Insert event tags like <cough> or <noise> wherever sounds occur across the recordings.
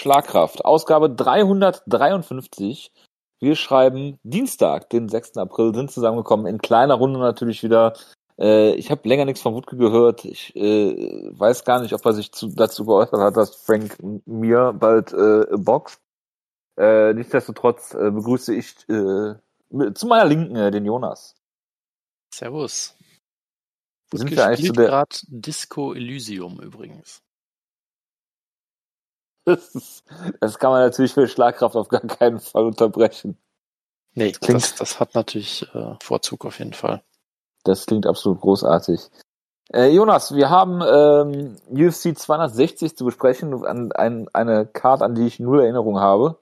Schlagkraft, Ausgabe 353. Wir schreiben Dienstag, den 6. April, sind zusammengekommen, in kleiner Runde natürlich wieder. Äh, ich habe länger nichts von Wutke gehört. Ich äh, weiß gar nicht, ob er sich zu, dazu geäußert hat, dass Frank mir bald äh, boxt. Äh, nichtsdestotrotz äh, begrüße ich äh, zu meiner Linken äh, den Jonas. Servus. Wo sind wir eigentlich zu der... gerade Disco Elysium übrigens. Das, ist, das kann man natürlich für Schlagkraft auf gar keinen Fall unterbrechen. Nee, das, klingt, das, das hat natürlich äh, Vorzug auf jeden Fall. Das klingt absolut großartig. Äh, Jonas, wir haben ähm, UFC 260 zu besprechen, an, ein, eine Card, an die ich null Erinnerung habe.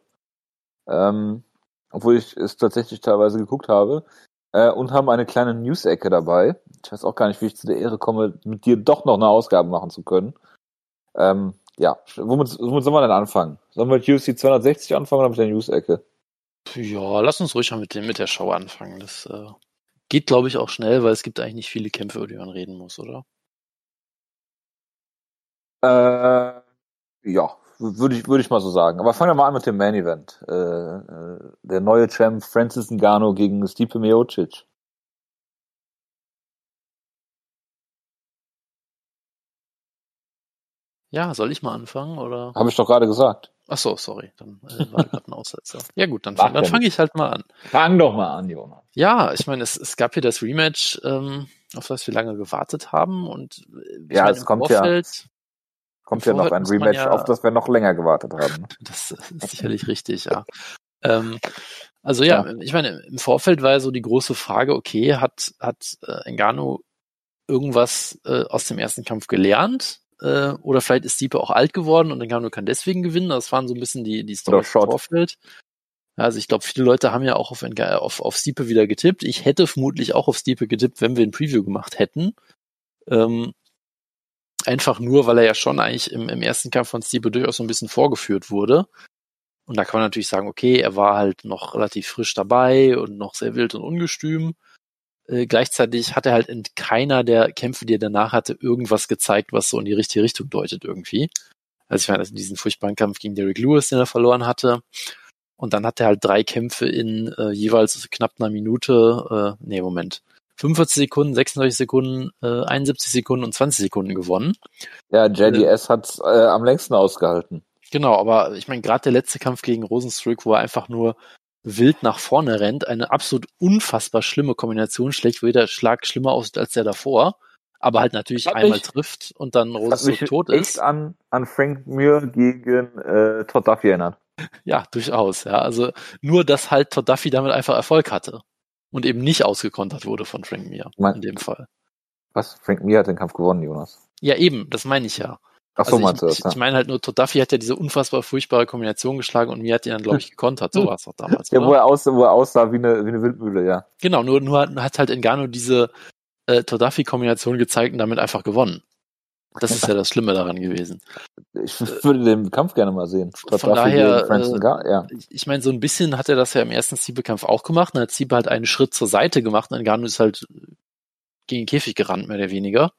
Ähm, obwohl ich es tatsächlich teilweise geguckt habe. Äh, und haben eine kleine News-Ecke dabei. Ich weiß auch gar nicht, wie ich zu der Ehre komme, mit dir doch noch eine Ausgabe machen zu können. Ähm, ja, womit, womit sollen wir denn anfangen? Sollen wir mit UFC 260 anfangen oder mit der News-Ecke? Ja, lass uns ruhig mal mit, dem, mit der Show anfangen. Das äh, geht, glaube ich, auch schnell, weil es gibt eigentlich nicht viele Kämpfe, über die man reden muss, oder? Äh, ja, würde ich, würde ich mal so sagen. Aber fangen wir mal an mit dem Main Event. Äh, äh, der neue Champ Francis Ngannou gegen Stipe Miocic. Ja, soll ich mal anfangen oder? Habe ich doch gerade gesagt. Ach so, sorry, dann äh, war gerade ein Aussetzer. <laughs> Ja gut, dann, fang, dann fange ich halt mal an. Fang doch mal an, Jonas. Ja, ich meine, es, es gab hier das Rematch, ähm, auf das wir lange gewartet haben und äh, ja, es kommt Vorfeld, ja kommt ja noch ein Rematch, ja, auf das wir noch länger gewartet haben. <laughs> Das ist sicherlich richtig, ja. Ähm, also ja, ja, ich meine, im Vorfeld war ja so die große Frage, okay, hat, hat äh, Engano irgendwas äh, aus dem ersten Kampf gelernt? Äh, oder vielleicht ist Stipe auch alt geworden und Engano kann deswegen gewinnen. Das waren so ein bisschen die, die Story im Vorfeld. Also ich glaube, viele Leute haben ja auch auf, auf, auf Stipe wieder getippt. Ich hätte vermutlich auch auf Stipe getippt, wenn wir ein Preview gemacht hätten. Ähm, einfach nur, weil er ja schon eigentlich im, im ersten Kampf von Stipe durchaus so ein bisschen vorgeführt wurde. Und da kann man natürlich sagen, okay, er war halt noch relativ frisch dabei und noch sehr wild und ungestüm. Äh, gleichzeitig hat er halt in keiner der Kämpfe, die er danach hatte, irgendwas gezeigt, was so in die richtige Richtung deutet irgendwie. Also ich meine, also diesen furchtbaren Kampf gegen Derek Lewis, den er verloren hatte. Und dann hat er halt drei Kämpfe in äh, jeweils knapp einer Minute, äh, nee, Moment, 45 Sekunden, 36 Sekunden, äh, 71 Sekunden und 20 Sekunden gewonnen. Ja, JDS äh, hat's äh, am längsten ausgehalten. Genau, aber ich meine, gerade der letzte Kampf gegen Rosenstruck, wo er einfach nur wild nach vorne rennt, eine absolut unfassbar schlimme Kombination schlägt, wo jeder Schlag schlimmer aussieht als der davor, aber halt natürlich hat einmal mich, trifft und dann Rosenstruck tot ist. Echt an, an Frank Muir gegen äh, Todd Duffy erinnert. Ja, durchaus, ja. Also nur, dass halt Todd Duffy damit einfach Erfolg hatte und eben nicht ausgekontert wurde von Frank Mir mein, in dem Fall. Was? Frank Mir hat den Kampf gewonnen, Jonas. Ja, eben, das meine ich ja. Ach so, also ich, ja. ich meine halt nur, Todafi hat ja diese unfassbar furchtbare Kombination geschlagen und mir hat ihn dann, glaube ich, gekontert. So war es doch damals. ja, wo er, aussah, wo er aussah wie eine, wie eine Windmühle, ja. Genau, nur, nur hat, hat halt Engano diese äh, Todafi-Kombination gezeigt und damit einfach gewonnen. Das ist ja das Schlimme daran gewesen. Ich würde den Kampf gerne mal sehen. Von daher, äh, ja. ich meine, so ein bisschen hat er das ja im ersten Siebe-Kampf auch gemacht. Dann hat Siebe halt einen Schritt zur Seite gemacht und Ngannou ist halt gegen den Käfig gerannt, mehr oder weniger.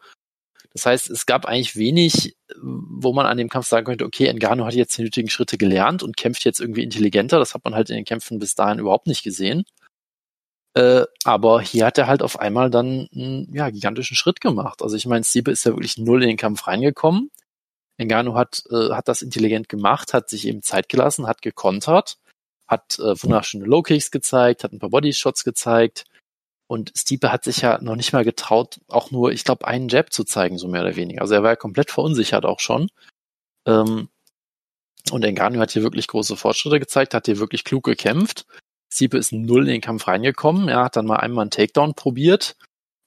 Das heißt, es gab eigentlich wenig, wo man an dem Kampf sagen könnte, okay, Ngannou hat jetzt die nötigen Schritte gelernt und kämpft jetzt irgendwie intelligenter. Das hat man halt in den Kämpfen bis dahin überhaupt nicht gesehen. Äh, aber hier hat er halt auf einmal dann einen ja, gigantischen Schritt gemacht. Also ich meine, Stipe ist ja wirklich null in den Kampf reingekommen. Ngannou hat, äh, hat das intelligent gemacht, hat sich eben Zeit gelassen, hat gekontert, hat äh, wunderschöne Low-Kicks gezeigt, hat ein paar Body-Shots gezeigt. Und Stipe hat sich ja noch nicht mal getraut, auch nur, ich glaube, einen Jab zu zeigen, so mehr oder weniger. Also er war ja komplett verunsichert auch schon. Ähm, und Ngannou hat hier wirklich große Fortschritte gezeigt, hat hier wirklich klug gekämpft. Stipe ist null in den Kampf reingekommen. Er hat dann mal einmal einen Takedown probiert,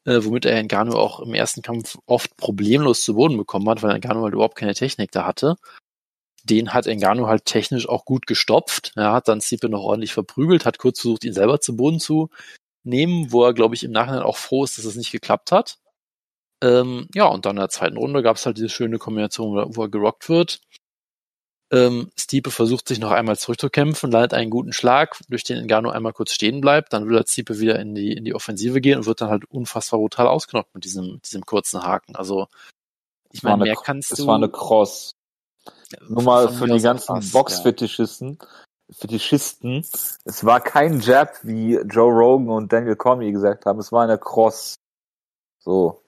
äh, womit er Ngannou auch im ersten Kampf oft problemlos zu Boden bekommen hat, weil Ngannou halt überhaupt keine Technik da hatte. Den hat Ngannou halt technisch auch gut gestopft. Er hat dann Stipe noch ordentlich verprügelt, hat kurz versucht, ihn selber zu Boden zu nehmen, wo er, glaube ich, im Nachhinein auch froh ist, dass es nicht geklappt hat. Ähm, ja, und dann in der zweiten Runde gab es halt diese schöne Kombination, wo er gerockt wird. Ähm, Stipe versucht sich noch einmal zurückzukämpfen, landet einen guten Schlag, durch den Ngannou einmal kurz stehen bleibt, dann will er Stipe wieder in die, in die Offensive gehen und wird dann halt unfassbar brutal ausgenockt mit diesem, diesem kurzen Haken. Also, ich meine, mehr kannst es du. Es war eine Cross. Nur mal für die ganzen Boxfetischisten. Ja. Fetischisten. Es war kein Jab, wie Joe Rogan und Daniel Cormier gesagt haben. Es war eine Cross. So.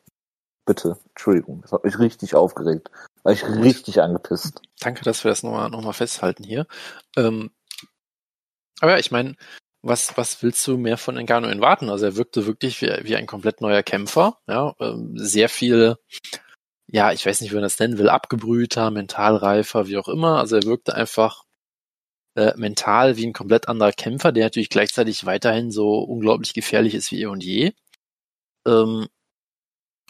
Bitte. Entschuldigung. Das hat mich richtig aufgeregt. War ich richtig angepisst. Danke, dass wir das nochmal noch mal festhalten hier. Ähm, aber ja, ich meine, was, was willst du mehr von Engano erwarten? Also er wirkte wirklich wie, wie ein komplett neuer Kämpfer. Ja, ähm, sehr viel, ja, ich weiß nicht, wie man das nennen will, abgebrühter, mentalreifer, wie auch immer. Also er wirkte einfach äh, mental wie ein komplett anderer Kämpfer, der natürlich gleichzeitig weiterhin so unglaublich gefährlich ist wie eh und je. Ähm,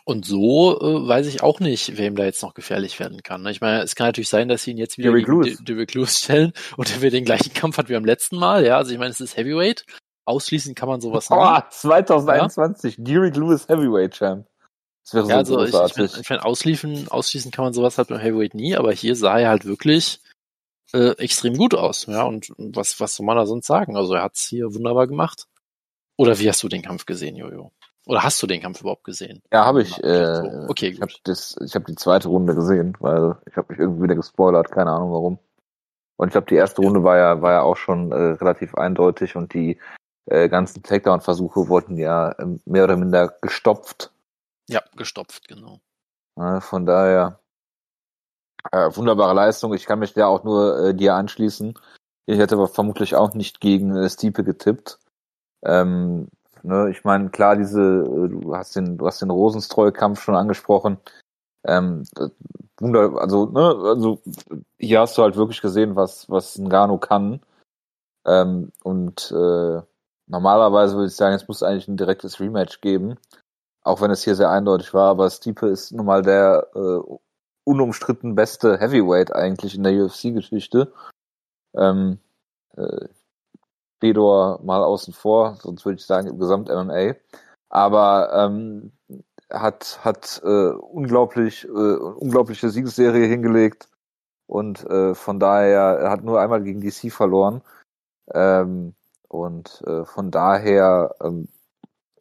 und so äh, weiß ich auch nicht, wer ihm da jetzt noch gefährlich werden kann. Ne? Ich meine, es kann natürlich sein, dass sie ihn jetzt wieder Derrick Lewis. Stellen <laughs> und er wird den gleichen Kampf hat wie beim letzten Mal. Ja, also ich meine, es ist Heavyweight. Ausschließen kann man sowas nicht. Oh, 2021, ja? Derrick Lewis Heavyweight Champ. Das wäre so ja, also großartig. Ich, ich, mein, ich mein, ausschließen, ausschließen kann man sowas halt beim Heavyweight nie, aber hier sah er halt wirklich äh, extrem gut aus. Ja, und was, was soll man da sonst sagen? Also er hat's hier wunderbar gemacht. Oder wie hast du den Kampf gesehen, Jojo? Oder hast du den Kampf überhaupt gesehen? Ja, habe ich. Äh, okay, ich habe hab die zweite Runde gesehen, weil ich habe mich irgendwie wieder gespoilert, keine Ahnung warum. Und ich glaube, die erste Runde war ja, war ja auch schon äh, relativ eindeutig und die äh, ganzen Takedown-Versuche wurden ja äh, mehr oder minder gestopft. Ja, gestopft, genau. Äh, von daher äh, wunderbare Leistung. Ich kann mich da auch nur äh, dir anschließen. Ich hätte aber vermutlich auch nicht gegen äh, Stiepe getippt. Ähm, Ne? Ich meine, klar, diese, äh, du hast den, du hast den Rosenstreu-Kampf schon angesprochen. Ähm, Wunder, also, ne, also hier hast du halt wirklich gesehen, was, was Ngannou kann. Ähm, und äh, normalerweise würde ich sagen, es muss eigentlich ein direktes Rematch geben. Auch wenn es hier sehr eindeutig war, aber Stipe ist nun mal der äh, unumstritten beste Heavyweight eigentlich in der UFC-Geschichte. Ähm, äh, Fedor mal außen vor, sonst würde ich sagen im Gesamt-MMA. Aber ähm, hat, hat äh, unglaublich, äh, unglaubliche Siegesserie hingelegt und äh, von daher, er hat nur einmal gegen DC verloren. Ähm, und äh, von daher ähm,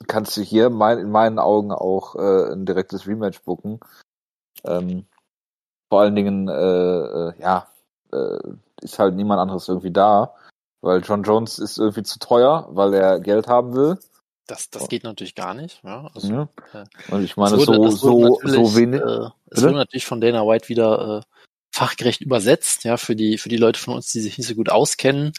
kannst du hier mein, in meinen Augen auch äh, ein direktes Rematch booken. Ähm, vor allen Dingen, äh, äh, ja, äh, ist halt niemand anderes irgendwie da weil John Jones ist irgendwie zu teuer, weil er Geld haben will. Das, das geht natürlich gar nicht. Ja, also, ja. Und ich meine, wurde, so, so, so wenig. Äh, es wurde natürlich von Dana White wieder äh, fachgerecht übersetzt, ja, für die, für die Leute von uns, die sich nicht so gut auskennen.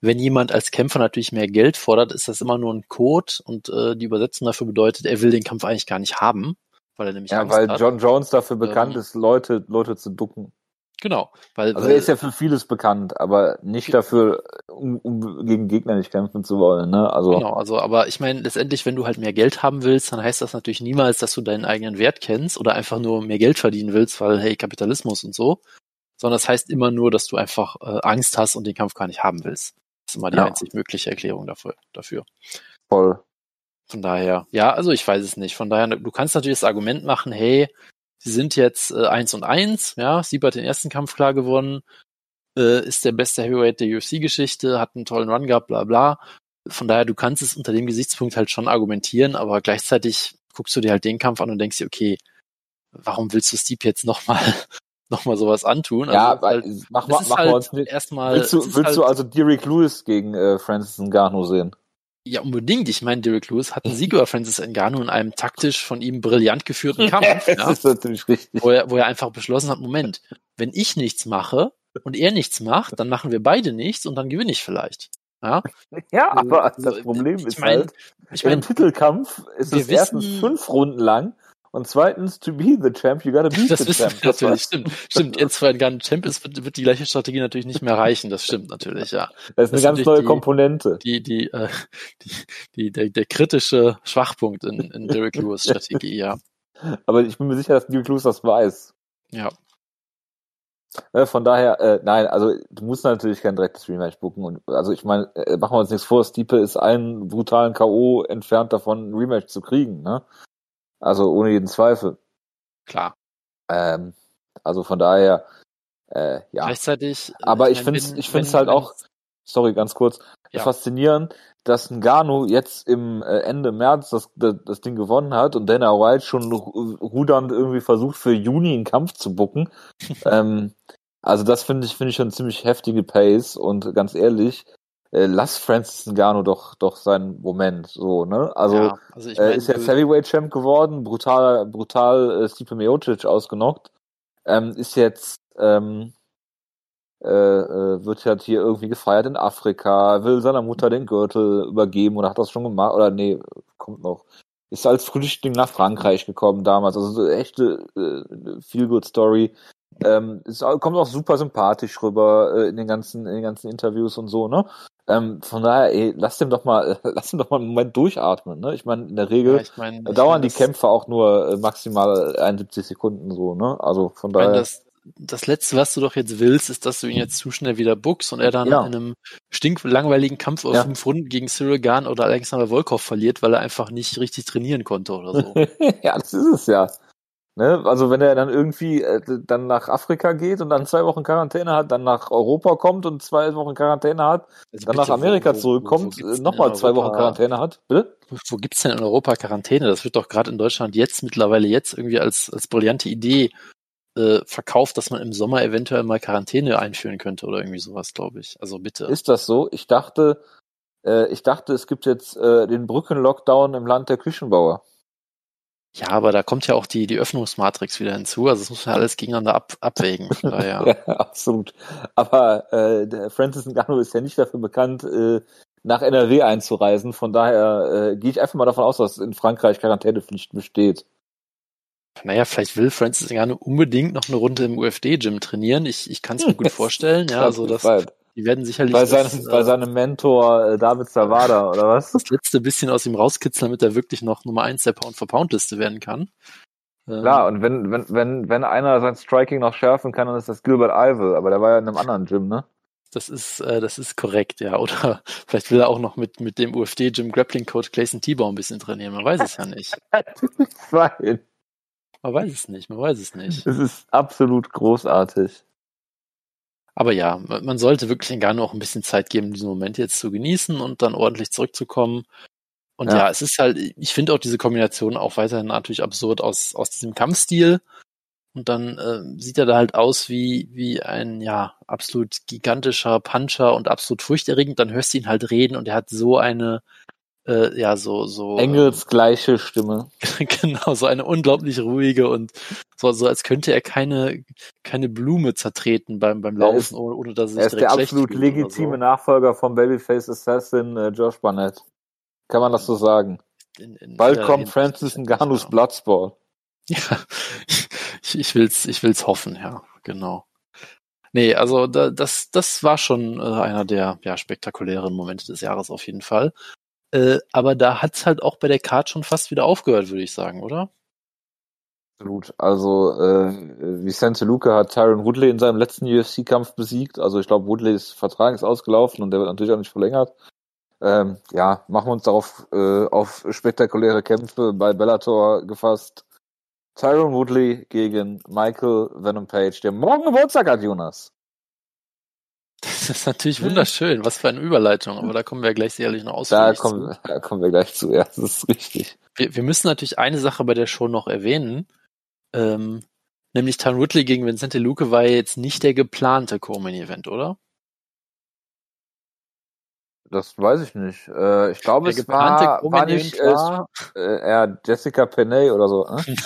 Wenn jemand als Kämpfer natürlich mehr Geld fordert, ist das immer nur ein Code und äh, die Übersetzung dafür bedeutet, er will den Kampf eigentlich gar nicht haben, weil er nämlich Ja, Angst weil hat. John Jones dafür bekannt ähm, ist, Leute, Leute zu ducken. Genau, weil also er ist ja für vieles bekannt, aber nicht dafür, um, um gegen Gegner nicht kämpfen zu wollen. Ne? Also genau, also aber ich meine letztendlich, wenn du halt mehr Geld haben willst, dann heißt das natürlich niemals, dass du deinen eigenen Wert kennst oder einfach nur mehr Geld verdienen willst, weil hey Kapitalismus und so, sondern das heißt immer nur, dass du einfach äh, Angst hast und den Kampf gar nicht haben willst. Das ist immer die ja. einzig mögliche Erklärung dafür. dafür. Voll. Von daher, ja, also ich weiß es nicht. Von daher, du kannst natürlich das Argument machen, hey, Sie sind jetzt äh, 1 und 1, ja, Sieb hat den ersten Kampf klar gewonnen, äh, ist der beste Heavyweight der UFC-Geschichte, hat einen tollen Run gehabt, bla bla. Von daher, du kannst es unter dem Gesichtspunkt halt schon argumentieren, aber gleichzeitig guckst du dir halt den Kampf an und denkst dir, okay, warum willst du Steve jetzt nochmal <laughs> noch mal sowas antun? Ja, also, weil, halt, mach, mach, mach halt mit. Erstmal, willst du, willst halt, du also Derek Lewis gegen äh, Francis Ngannou sehen? Ja, unbedingt. Ich meine, Derek Lewis hat einen Sieg über Francis Ngannou in einem taktisch von ihm brillant geführten <laughs> Kampf. das ja, ist natürlich richtig. Wo er, wo er einfach beschlossen hat, Moment, wenn ich nichts mache und er nichts macht, dann machen wir beide nichts und dann gewinne ich vielleicht. Ja, ja aber das Problem ist mein, halt, ich mein, im Titelkampf ist es erstens fünf Runden lang und zweitens, to be the champ, you gotta be das the champ. Das <laughs> natürlich, stimmt. Stimmt, jetzt, weil Gun Champ ist, wird, wird, die gleiche Strategie natürlich nicht mehr reichen. Das stimmt natürlich, ja. Das ist eine das ganz neue die, Komponente. Die, die, äh, die, die, der, der kritische Schwachpunkt in, in Derek <laughs> Lewis Strategie, ja. Aber ich bin mir sicher, dass Derek Lewis das weiß. Ja. Äh, von daher, äh, nein, also du musst natürlich kein direktes Rematch buchen. Und, also ich meine, äh, machen wir uns nichts vor, Stipe ist einen brutalen K.O. entfernt davon, ein Rematch zu kriegen, ne? Also ohne jeden Zweifel. Klar. Ähm, also von daher, äh, ja. Gleichzeitig. Aber ich finde es ich find's halt auch, sorry, ganz kurz, ja. faszinierend, dass Ngannou jetzt im äh, Ende März das, das, das Ding gewonnen hat und Dana White schon rudernd irgendwie versucht, für Juni einen Kampf zu bucken. <laughs> ähm, Also das finde ich, finde ich schon ziemlich heftige Pace und ganz ehrlich, äh, lass Francis Ngannou doch, doch seinen Moment, so, ne? Also, ja, also ich mein, äh, ist jetzt Heavyweight Champ geworden, brutal, brutal äh, Stipe Miocic ausgenockt, ähm, ist jetzt, ähm, äh, äh, wird halt hier irgendwie gefeiert in Afrika, will seiner Mutter den Gürtel übergeben oder hat das schon gemacht, oder nee, kommt noch. Ist als Flüchtling nach Frankreich gekommen damals, also so echte äh, Feel-Good-Story. Ähm, ist, kommt auch super sympathisch rüber äh, in den ganzen, in den ganzen Interviews und so, ne? Ähm, von daher, ey, lass dem doch mal, <laughs> lass dem doch mal einen Moment durchatmen, ne? Ich meine, in der Regel ja, ich mein, dauern ich mein, die Kämpfe auch nur äh, maximal 71 Sekunden so, ne? Also von daher. Das, das Letzte, was du doch jetzt willst, ist, dass du ihn jetzt zu schnell wieder buckst und er dann ja. in einem stinklangweiligen Kampf auf ja. fünf Runden gegen Cyril Gahn oder Alexander Volkov verliert, weil er einfach nicht richtig trainieren konnte oder so. <laughs> ja, das ist es ja. Ne? Also wenn er dann irgendwie äh, dann nach Afrika geht und dann zwei Wochen Quarantäne hat, dann nach Europa kommt und zwei Wochen Quarantäne hat, also dann nach Amerika wo, zurückkommt, äh, nochmal zwei Wochen Quarantäne hat. Bitte? Wo gibt's denn in Europa Quarantäne? Das wird doch gerade in Deutschland jetzt mittlerweile jetzt irgendwie als, als brillante Idee äh, verkauft, dass man im Sommer eventuell mal Quarantäne einführen könnte oder irgendwie sowas, glaube ich. Also bitte. Ist das so? Ich dachte, äh, ich dachte, es gibt jetzt äh, den Brückenlockdown im Land der Küchenbauer. Ja, aber da kommt ja auch die, die Öffnungsmatrix wieder hinzu. Also das muss man alles gegeneinander ab, abwägen. <laughs> ja, absolut. Aber äh, Francis Ngannou ist ja nicht dafür bekannt, äh, nach NRW einzureisen. Von daher äh, gehe ich einfach mal davon aus, dass in Frankreich Quarantänepflicht besteht. Naja, vielleicht will Francis Ngannou unbedingt noch eine Runde im UFD-Gym trainieren. Ich, ich kann es mir <laughs> gut vorstellen. Ja, also das, die werden sicherlich. Bei seinem, das, bei äh, seinem Mentor äh, David Zavada, oder was? Das letzte bisschen aus ihm rauskitzeln, damit er wirklich noch Nummer eins der Pound-for-Pound-Liste werden kann. Ähm, Klar, und wenn, wenn, wenn, wenn einer sein Striking noch schärfen kann, dann ist das Gilbert Ivel, aber der war ja in einem anderen Gym, ne? Das ist, äh, das ist korrekt, ja. <laughs> Oder vielleicht will er auch noch mit, mit dem UFD-Gym Grappling Coach Clayson T-Bau ein bisschen trainieren. Man weiß es ja nicht. <laughs> Man weiß es nicht, man weiß es nicht. Es ist absolut großartig. Aber ja, man sollte wirklich den Garno auch ein bisschen Zeit geben, diesen Moment jetzt zu genießen und dann ordentlich zurückzukommen. Und ja, ja es ist halt, ich finde auch diese Kombination auch weiterhin natürlich absurd aus, aus diesem Kampfstil. Und dann äh, sieht er da halt aus wie, wie ein, ja, absolut gigantischer Puncher und absolut furchterregend. Dann hörst du ihn halt reden und er hat so eine, äh, ja, so, so. Engels gleiche Stimme. <laughs> genau, so eine unglaublich ruhige und so, so als könnte er keine, keine Blume zertreten beim, beim Laufen, ist, ohne, ohne dass es Er ist der absolut legitime so. Nachfolger vom Babyface Assassin äh, Josh Barnett. Kann man das so sagen? In, in Bald kommt Francis Ngannus ja. Bloodsport. <laughs> Ja, ich, ich will's, ich will's hoffen, ja, genau. Nee, also da, das, das war schon äh, einer der ja, spektakulären Momente des Jahres auf jeden Fall. Äh, aber da hat's halt auch bei der Card schon fast wieder aufgehört, würde ich sagen, oder? Absolut. Also äh, Vicente Luca hat Tyron Woodley in seinem letzten UFC-Kampf besiegt. Also ich glaube, Woodleys Vertrag ist ausgelaufen und der wird natürlich auch nicht verlängert. Ähm, ja, machen wir uns darauf äh, auf spektakuläre Kämpfe bei Bellator gefasst. Tyron Woodley gegen Michael Venom Page, der morgen Geburtstag hat, Jonas. Das ist natürlich wunderschön. Was für eine Überleitung. Aber da kommen wir gleich sicherlich noch ausführlich da kommen, zu. Da kommen wir gleich zu. Ja, das ist richtig. Wir, wir müssen natürlich eine Sache bei der Show noch erwähnen. Ähm, nämlich Tan Woodley gegen Vincente Luque war jetzt nicht der geplante Co-Main-Event, oder? Das weiß ich nicht. Äh, ich glaube, es war, war nicht war, äh, eher Jessica Penney oder so. Äh?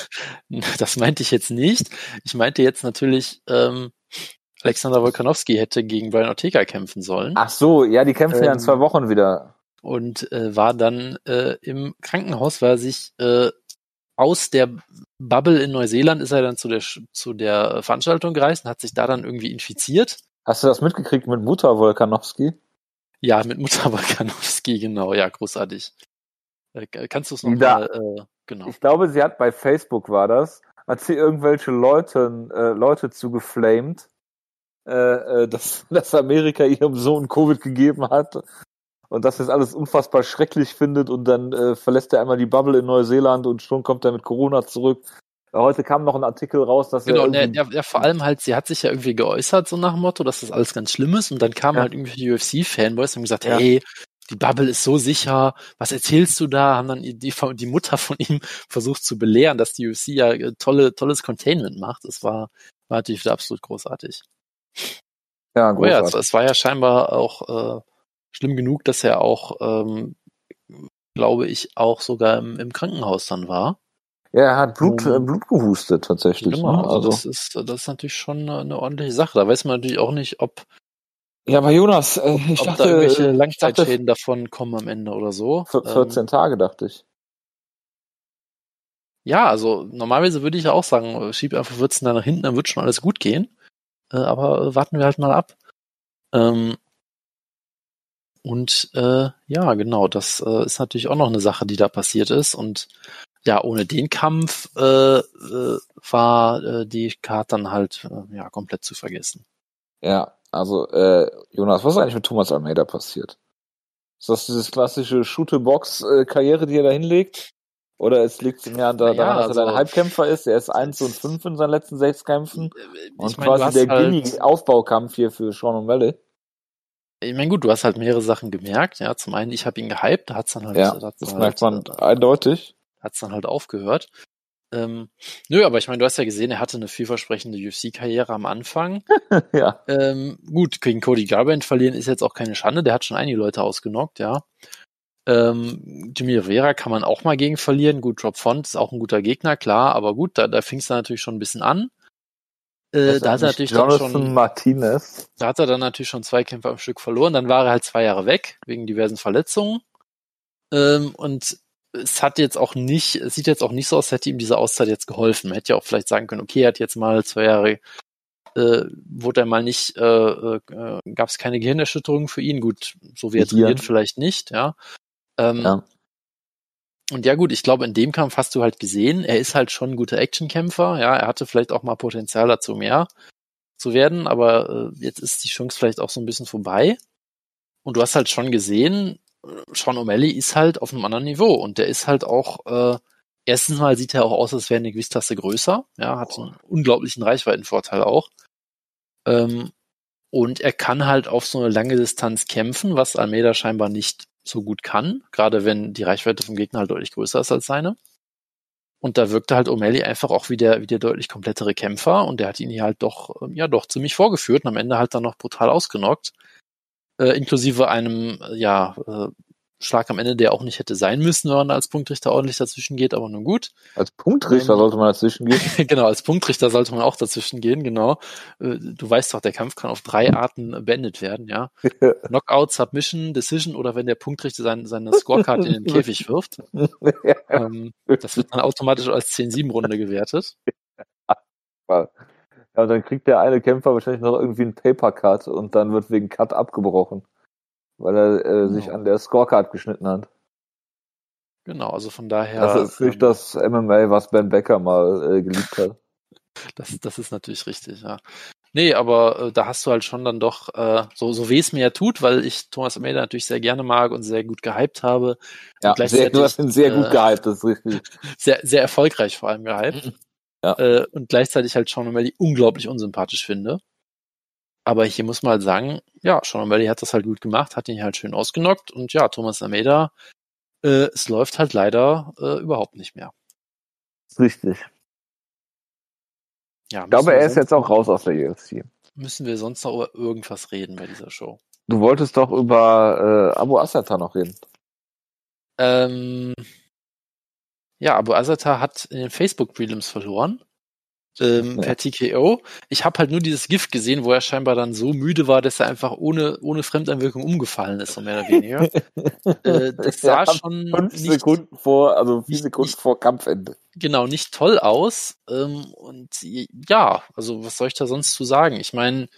<laughs> das meinte ich jetzt nicht. Ich meinte jetzt natürlich ähm, Alexander Wolkanowski hätte gegen Brian Ortega kämpfen sollen. Ach so, ja, die kämpfen ähm, ja in zwei ähm, Wochen wieder. Und äh, war dann äh, im Krankenhaus, weil er sich äh, aus der Bubble in Neuseeland ist er dann zu der zu der Veranstaltung gereist und hat sich da dann irgendwie infiziert. Hast du das mitgekriegt mit Mutter Wolkanowski? Ja, mit Mutter <laughs> Wolkanowski, genau, ja, großartig. Äh, kannst du es nochmal, äh, genau. Ich glaube, sie hat bei Facebook war das, hat sie irgendwelche Leute, äh, Leute zugeflamed, äh, äh, dass, <laughs> dass Amerika ihrem Sohn Covid gegeben hat und dass das alles unfassbar schrecklich findet und dann äh, verlässt er einmal die Bubble in Neuseeland und schon kommt er mit Corona zurück. Heute kam noch ein Artikel raus, dass genau, er ja, ja, vor allem halt, sie hat sich ja irgendwie geäußert so nach dem Motto, dass das alles ganz schlimm ist und dann kamen ja. halt irgendwie UFC-Fanboys und haben gesagt, ja. hey, die Bubble ist so sicher, was erzählst du da? Haben dann die, die Mutter von ihm <laughs> versucht zu belehren, dass die UFC ja äh, tolle, tolles Containment macht. Das war, war natürlich absolut großartig. Ja, großartig. Oh ja, es, war ja scheinbar auch äh, schlimm genug, dass er auch, ähm, glaube ich, auch sogar im, im Krankenhaus dann war. Ja, er hat Blut, um, äh, Blut gehustet tatsächlich. Genau, ne? also, das ist das ist natürlich schon eine, ordentliche Sache. Da weiß man natürlich auch nicht, ob ja, aber Jonas, äh, ich ob dachte, da irgendwelche Langzeitschäden dachte, davon kommen am Ende oder so. 14 ähm, Tage, dachte ich. Ja, also normalerweise würde ich ja auch sagen, schieb einfach 14 dann nach hinten, dann wird schon alles gut gehen. Äh, aber äh, warten wir halt mal ab. Ähm, und äh, ja, genau, das äh, ist natürlich auch noch eine Sache, die da passiert ist. Und ja, ohne den Kampf äh, äh, war äh, die Karte dann halt äh, ja komplett zu vergessen. Ja, also äh, Jonas, was ist eigentlich mit Thomas Almeida passiert? Ist das dieses klassische Shooter-Box-Karriere, die er da hinlegt? Oder es liegt mehr daran, ja, dass also, er ein Halbkämpfer ist. Er ist 1 und 5 in seinen letzten sechs Kämpfen. Und mein, quasi der halt, Aufbaukampf hier für Sean O'Malley. Ich meine, gut, du hast halt mehrere Sachen gemerkt. Ja, zum einen, ich habe ihn gehypt, da hat's dann halt. Ja, das halt, merkt man äh, eindeutig. Hat's dann halt aufgehört. Ähm, nö, aber ich meine, du hast ja gesehen, er hatte eine vielversprechende UFC-Karriere am Anfang. <laughs> ja. Ähm, gut, gegen Cody Garbrandt verlieren ist jetzt auch keine Schande. Der hat schon einige Leute ausgenockt, ja. Ähm, Jimmy Rivera kann man auch mal gegen verlieren. Gut, Rob Font ist auch ein guter Gegner, klar, aber gut, da, da fing es dann natürlich schon ein bisschen an. Äh, da hat er natürlich Jonathan schon, Martinez. Da hat er dann natürlich schon zwei Kämpfe am Stück verloren. Dann war er halt zwei Jahre weg, wegen diversen Verletzungen. Ähm, und es hat jetzt auch nicht, es sieht jetzt auch nicht so aus, hätte ihm diese Auszeit jetzt geholfen. Man hätte ja auch vielleicht sagen können, okay, er hat jetzt mal zwei Jahre, äh, wurde er mal nicht, äh, äh, gab es keine Gehirnerschütterung für ihn. Gut, so wie er trainiert, vielleicht nicht, ja. Ähm, ja. Und ja gut, ich glaube, in dem Kampf hast du halt gesehen, er ist halt schon ein guter Actionkämpfer. Ja, er hatte vielleicht auch mal Potenzial dazu mehr zu werden, aber äh, jetzt ist die Chance vielleicht auch so ein bisschen vorbei. Und du hast halt schon gesehen, Sean O'Malley ist halt auf einem anderen Niveau und der ist halt auch, äh, erstens mal sieht er auch aus, als wäre eine Gewichtstasse größer, ja, hat einen unglaublichen Reichweitenvorteil auch. Ähm, und er kann halt auf so eine lange Distanz kämpfen, was Almeida scheinbar nicht so gut kann, gerade wenn die Reichweite vom Gegner halt deutlich größer ist als seine. Und da wirkte halt O'Malley einfach auch wie der, wie der deutlich komplettere Kämpfer und der hat ihn hier halt doch, ähm, ja, doch ziemlich vorgeführt und am Ende halt dann noch brutal ausgenockt äh, inklusive einem ja äh, Schlag am Ende, der auch nicht hätte sein müssen, wenn man als Punktrichter ordentlich dazwischen geht, aber nun gut. Als Punktrichter ähm, sollte man dazwischen gehen. <laughs> genau, als Punktrichter sollte man auch dazwischen gehen, genau. Äh, du weißt doch, der Kampf kann auf drei Arten beendet werden, ja. <laughs> Knockout, Submission, Decision oder wenn der Punktrichter sein, seine Scorecard in den <laughs> Käfig wirft. ähm, das wird dann automatisch als 10-7-Runde gewertet. Ja, und dann kriegt der eine Kämpfer wahrscheinlich noch irgendwie einen Paper-Cut und dann wird wegen Cut abgebrochen. Weil er äh, genau. sich an der Scorecard geschnitten hat. Genau, also von daher. Das ist nicht ähm, das MMA, was Ben Becker mal äh, geliebt hat. <laughs> Das, das ist natürlich richtig, ja. Nee, aber äh, da hast du halt schon dann doch, äh, so, so weh es mir ja tut, weil ich Thomas Almeida natürlich sehr gerne mag und sehr gut gehypt habe. Ja, sehr, du hast ihn sehr gut äh, gehypt, das ist richtig. <laughs> Sehr, sehr erfolgreich vor allem gehypt. Ja. Äh, und gleichzeitig halt Sean O'Malley unglaublich unsympathisch finde. Aber hier muss man halt sagen, ja, Sean O'Malley hat das halt gut gemacht, hat ihn halt schön ausgenockt und ja, Thomas Almeida, äh, es läuft halt leider äh, überhaupt nicht mehr. Richtig. Ja, ich glaube, er ist jetzt auch raus aus der UFC. Müssen wir sonst noch über irgendwas reden bei dieser Show? Du wolltest doch über äh, Abu Assata noch reden. Ähm, ja, Abu Azata hat in den Facebook Prelims verloren. Ähm, ja. per TKO. Ich habe halt nur dieses Gift gesehen, wo er scheinbar dann so müde war, dass er einfach ohne, ohne Fremdeinwirkung umgefallen ist, so mehr oder weniger. <laughs> äh, das sah ja, schon. Fünf nicht, Sekunden vor, also vier Sekunden nicht, vor Kampfende. Genau, nicht toll aus. Ähm, und ja, also was soll ich da sonst zu sagen? Ich meine,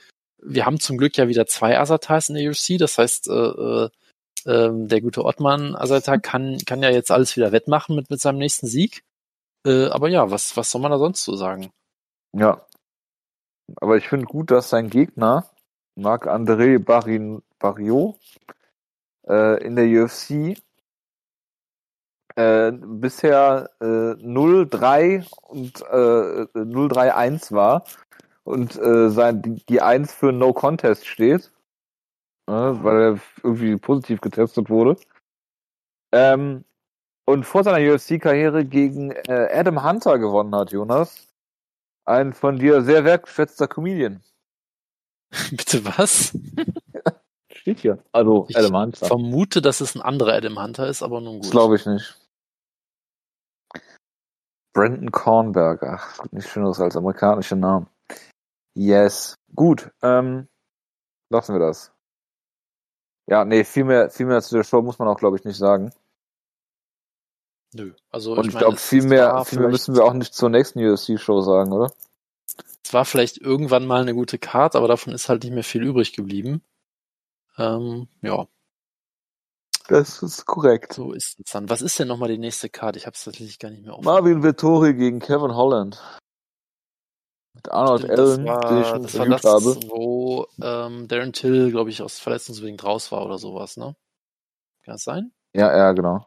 wir haben zum Glück ja wieder zwei Asatas in der UFC, das heißt, äh, äh ähm, der gute Ottmann Asata <laughs> kann, kann ja jetzt alles wieder wettmachen mit, mit seinem nächsten Sieg. Äh, aber ja, was, was soll man da sonst so sagen? Ja. Aber ich finde gut, dass sein Gegner, Marc-André Barriot, äh, in der UFC äh, bisher äh, 0-3 und äh, 0-3-1 war und äh, sein, die, die 1 für No Contest steht ne, weil er irgendwie positiv getestet wurde. Ähm, und vor seiner UFC-Karriere gegen äh, Adam Hunter gewonnen hat, Jonas. Ein von dir sehr wertgeschätzter Comedian. <laughs> Bitte was? <laughs> Steht hier. Also ich Adam Hunter. vermute, dass es ein anderer Adam Hunter ist, aber nun gut. Das glaube ich nicht. Brandon Kornberger. Nicht schöneres als amerikanischer Name. Yes. Gut. Ähm, lassen wir das. Ja, nee, viel mehr, viel mehr zu der Show muss man auch, glaube ich, nicht sagen. Nö. Also, Und ich, ich glaube, viel mehr, viel mehr müssen wir auch nicht zur nächsten UFC-Show sagen, oder? Es war vielleicht irgendwann mal eine gute Card, aber davon ist halt nicht mehr viel übrig geblieben. Ähm, ja. Das ist korrekt. So ist es dann. Was ist denn nochmal die nächste Card? Ich habe es tatsächlich gar nicht mehr auf. Marvin Vettori gegen Kevin Holland. Mit Arnold Stimmt, Allen, war, den ich schon das war das, habe. wo ähm, Darren Till, glaube ich, aus Verletzungsbedingt raus war oder sowas, ne? Kann das sein? Ja, ja, genau.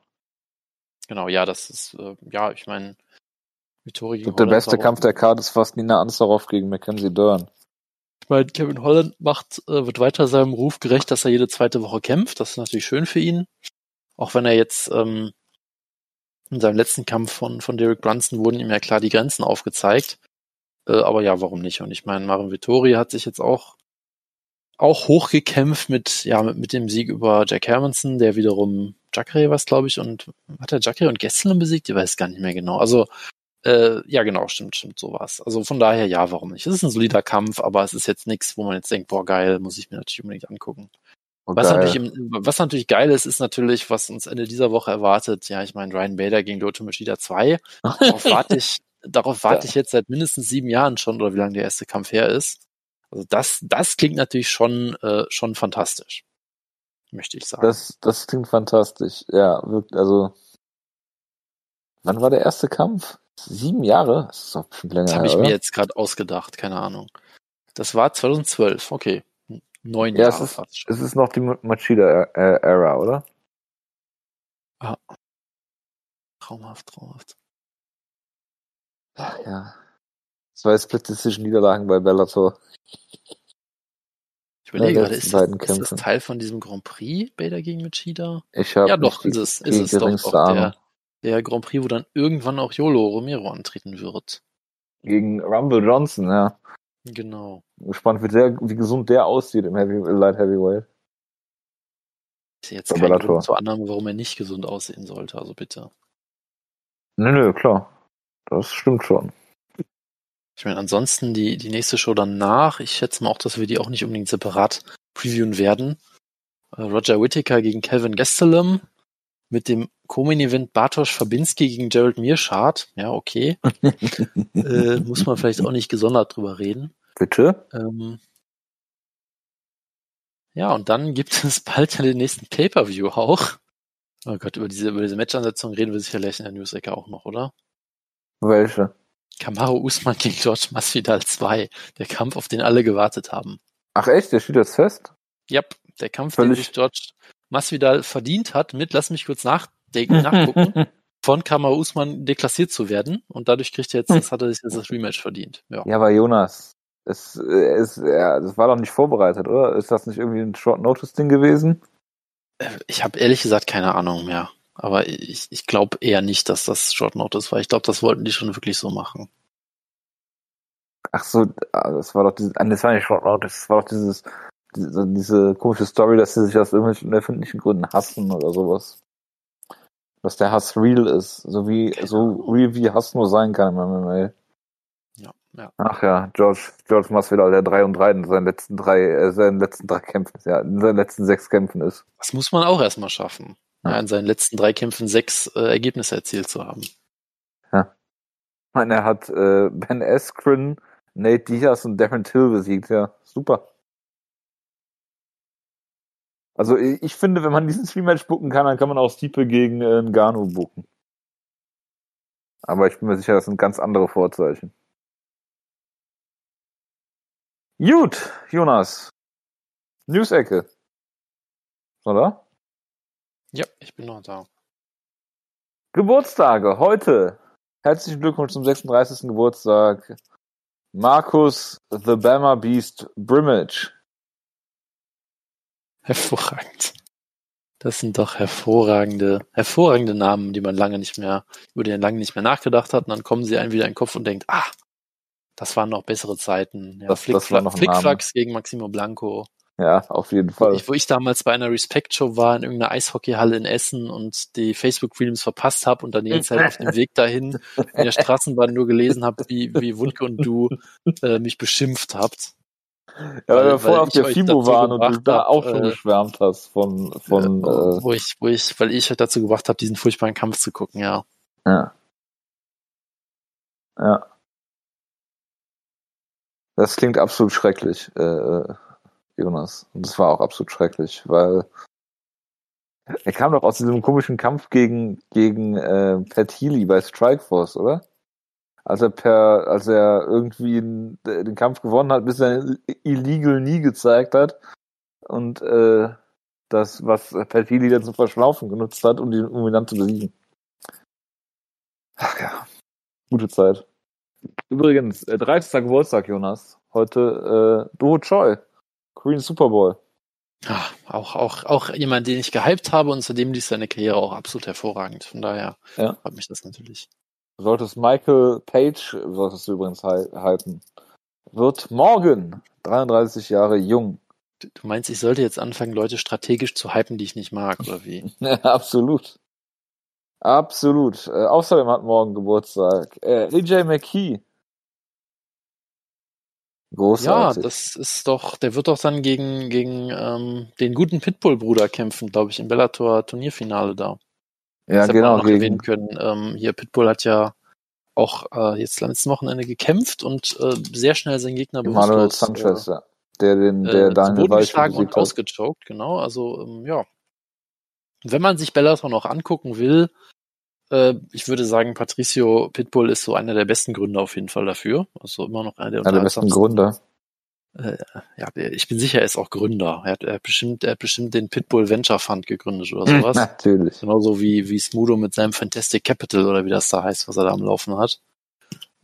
Genau, ja, das ist, äh, ja, ich meine, Vittori gegen Und der beste Kampf der Karte ist fast Nina Ansaroff gegen Mackenzie Dern. Ich meine, Kevin Holland macht, äh, wird weiter seinem Ruf gerecht, dass er jede zweite Woche kämpft. Das ist natürlich schön für ihn. Auch wenn er jetzt ähm, in seinem letzten Kampf von, von Derek Brunson wurden ihm ja klar die Grenzen aufgezeigt. Äh, aber ja, warum nicht? Und ich meine, Marin Vittori hat sich jetzt auch auch hochgekämpft mit, ja, mit, mit dem Sieg über Jack Hermanson, der wiederum Jacare was, glaube ich, und hat er Jacare und Gesslen besiegt? Ich weiß gar nicht mehr genau. Also äh, ja, genau, stimmt, stimmt, so war's. Also von daher, ja, warum nicht? Es ist ein solider Kampf, aber es ist jetzt nichts, wo man jetzt denkt, boah, geil, muss ich mir natürlich unbedingt angucken. Oh, was, natürlich, was natürlich geil ist, ist natürlich, was uns Ende dieser Woche erwartet. Ja, ich meine, Ryan Bader gegen Lotto Machida 2. Darauf <laughs> warte ich, darauf warte ja. ich jetzt seit mindestens sieben Jahren schon, oder wie lange der erste Kampf her ist. Also das, das klingt natürlich schon, äh, schon fantastisch. Möchte ich sagen. Das, das klingt fantastisch. Ja, wirkt, also. Wann war der erste Kampf? Sieben Jahre? Das ist doch bestimmt länger. Das habe ich oder? mir jetzt gerade ausgedacht, keine Ahnung. Das war 2012, okay. Neun ja, Jahre es ist, fast schon. Es ist noch die Machida-Ära, oder? Ah. Traumhaft, traumhaft. Ach ja. Zwei Split Decision Niederlagen bei Bellator. Ich überlege gerade, ist, das, ist das Teil von diesem Grand Prix, Bader gegen Machida? Ich habe ja, doch, ist es, ist es doch, doch der, der Grand Prix, wo dann irgendwann auch Yolo Romero antreten wird. Gegen Rumble Johnson, ja. Genau. Gespannt, wie, der, wie gesund der aussieht im Heavy, Light Heavyweight. Ich sehe jetzt keinen Grund zur Annahme, warum er nicht gesund aussehen sollte, also bitte. Nö, nö, klar. Das stimmt schon. Ich meine, ansonsten die, die nächste Show danach, ich schätze mal auch, dass wir die auch nicht unbedingt separat previewen werden. Äh, Roger Whittaker gegen Kevin Gastelum mit dem Co-Main-Event Bartosz Fabinski gegen Gerald Mearshart. Ja, okay. <laughs> äh, muss man vielleicht auch nicht gesondert drüber reden. Bitte? Ähm, ja, und dann gibt <laughs> es bald den nächsten Pay-Per-View auch. Oh Gott, über diese, über diese Match-Ansetzung reden wir sicherlich in der News-Ecke auch noch, oder? Welche? Kamaru Usman gegen George Masvidal 2. Der Kampf, auf den alle gewartet haben. Ach echt? Der steht jetzt fest? Ja, der Kampf, Völlig. den sich George Masvidal verdient hat, mit, lass mich kurz nachdenken, nachgucken, <laughs> von Kamaru Usman deklassiert zu werden. Und dadurch kriegt er jetzt, das hat er sich jetzt das Rematch verdient. Ja, ja aber Jonas, es, es, ja, das war doch nicht vorbereitet, oder? Ist das nicht irgendwie ein Short-Notice-Ding gewesen? Äh, ich habe ehrlich gesagt keine Ahnung mehr. Aber ich, ich glaube eher nicht, dass das Short Notice war. Ich glaube, das wollten die schon wirklich so machen. Ach so, ah, das war doch dieses, ah, das war nicht Short Notice, das war doch dieses, diese, diese komische Story, dass sie sich aus irgendwelchen unerfindlichen Gründen hassen oder sowas. Dass der Hass real ist, so wie, so real wie Hass nur sein kann im MMA. Ja, ja. Ach ja, George, George Masvidal, der 3 und 3 in seinen letzten drei, äh, seinen letzten drei Kämpfen, ja, in seinen letzten sechs Kämpfen ist. Das muss man auch erstmal schaffen ja, in seinen letzten drei Kämpfen sechs äh, Ergebnisse erzielt zu haben. Ja. Ich meine, er hat äh, Ben Askren, Nate Diaz und Darren Till besiegt, ja. Super. Also ich finde, wenn man diesen Stream-Match booken kann, dann kann man auch Stipe gegen äh, Ngannou booken. Aber ich bin mir sicher, das sind ganz andere Vorzeichen. Gut, Jonas. News-Ecke. Oder? Ja, ich bin noch da. Geburtstage heute. Herzlichen Glückwunsch zum 36. Geburtstag. Markus The Bama Beast Brimage. Hervorragend. Das sind doch hervorragende, hervorragende Namen, die man lange nicht mehr, über die man lange nicht mehr nachgedacht hat. Und dann kommen sie einem wieder in den Kopf und denkt, ah, Das waren noch bessere Zeiten. Ja, das, Flick, das war noch Flickflacks gegen Maximo Blanco. Ja, auf jeden Fall. Wo ich, wo ich damals bei einer Respect-Show war in irgendeiner Eishockeyhalle in Essen und die Facebook-Films verpasst habe und dann die ganze Zeit auf dem Weg dahin in der Straßenbahn nur gelesen habe, wie, wie Wundke und du äh, mich beschimpft habt. Ja, weil, wir vorher auf der FIBO waren und du da auch schon äh, geschwärmt hast von, von äh, äh, wo ich, wo ich, weil ich halt dazu gebracht habe, diesen furchtbaren Kampf zu gucken, ja. Ja. Ja. Das klingt absolut schrecklich. Äh, äh Jonas. Und das war auch absolut schrecklich, weil er kam doch aus diesem komischen Kampf gegen, gegen äh, Pat Healy bei Strikeforce, oder? Als er per, als er irgendwie den, den Kampf gewonnen hat, bis er Illegal nie gezeigt hat. Und äh, das, was Pat Healy dann zum Verschlaufen genutzt hat, um, die, um ihn dann zu besiegen. Ach ja. Gute Zeit. Übrigens, äh, 30. Geburtstag, Jonas. Heute äh, Doho Choi. Green Super Bowl. Ja, auch, auch, auch jemand, den ich gehypt habe und zudem lief seine Karriere auch absolut hervorragend. Von daher ja. freut mich das natürlich. Du solltest Michael Page, solltest du übrigens hypen. Wird morgen 33 Jahre jung. Du, du meinst, ich sollte jetzt anfangen, Leute strategisch zu hypen, die ich nicht mag, oder wie? <laughs> ja, absolut. Absolut. Äh, außerdem hat morgen Geburtstag äh, AJ McKee, Großartig. Ja, das ist doch, der wird doch dann gegen, gegen ähm, den guten Pitbull-Bruder kämpfen, glaube ich, im Bellator-Turnierfinale da. Ja, das genau. Noch gegen... erwähnen können. Ähm, hier, Pitbull hat ja auch äh, jetzt letztes Wochenende gekämpft und äh, sehr schnell seinen Gegner Manuel Sanchez, äh, ja. Der den, der äh, Daniel geschlagen und ausgechoked, genau. Also, ähm, ja. Wenn man sich Bellator noch angucken will, äh, ich würde sagen, Patricio Pitbull ist so einer der besten Gründer auf jeden Fall dafür. Also immer noch einer der, einer der besten Gründer. Äh, ja, ich bin sicher, er ist auch Gründer. Er hat, er hat bestimmt, er hat bestimmt den Pitbull Venture Fund gegründet oder sowas. Natürlich. Genauso wie, wie Smudo mit seinem Fantastic Capital oder wie das da heißt, was er da am Laufen hat.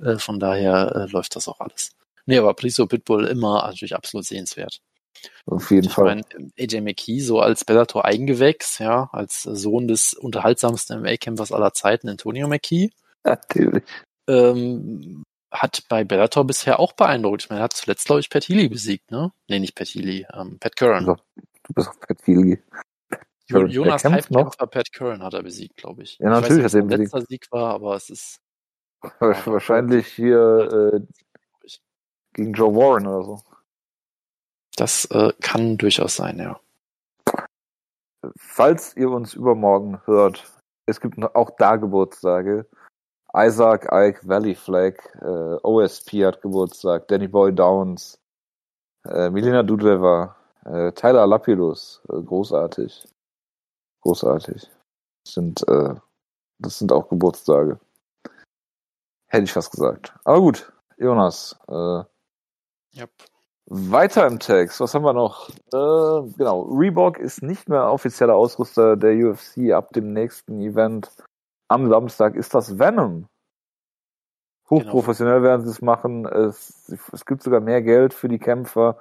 Äh, von daher äh, läuft das auch alles. Nee, aber Patricio Pitbull immer natürlich absolut sehenswert. Auf jeden ich Fall. Meine, AJ McKee so als Bellator Eigengewächs, ja, als Sohn des unterhaltsamsten MMA-Kämpfers aller Zeiten, Antonio McKee. Natürlich. Ähm, hat bei Bellator bisher auch beeindruckt. Ich meine, er hat zuletzt, glaube ich, Pat Healy besiegt, ne? Nee, nicht Pat Healy, ähm, Pat Curran. Also, du bist auf Pat Healy. Jonas Hypekämpfer Pat Curran hat er besiegt, glaube ich. Ja, natürlich ich weiß, hat er besiegt. letzter Sieg war, aber es ist wahrscheinlich hier äh, gegen Joe Warren oder so. Das äh, kann durchaus sein, ja. Falls ihr uns übermorgen hört, es gibt auch da Geburtstage. Isaac Ike Valley Flag, äh, OSP hat Geburtstag, Danny Boy Downs, äh, Milena Dudleva, äh, Tyler Lapidus, äh, großartig. Großartig. Das sind, äh, das sind auch Geburtstage. Hätte ich fast gesagt. Aber gut, Jonas. Äh, yep. Weiter im Text, was haben wir noch? Äh, genau, Reebok ist nicht mehr offizieller Ausrüster der UFC ab dem nächsten Event. Am Samstag ist das Venom. Hochprofessionell genau. werden sie es machen. Es, es gibt sogar mehr Geld für die Kämpfer,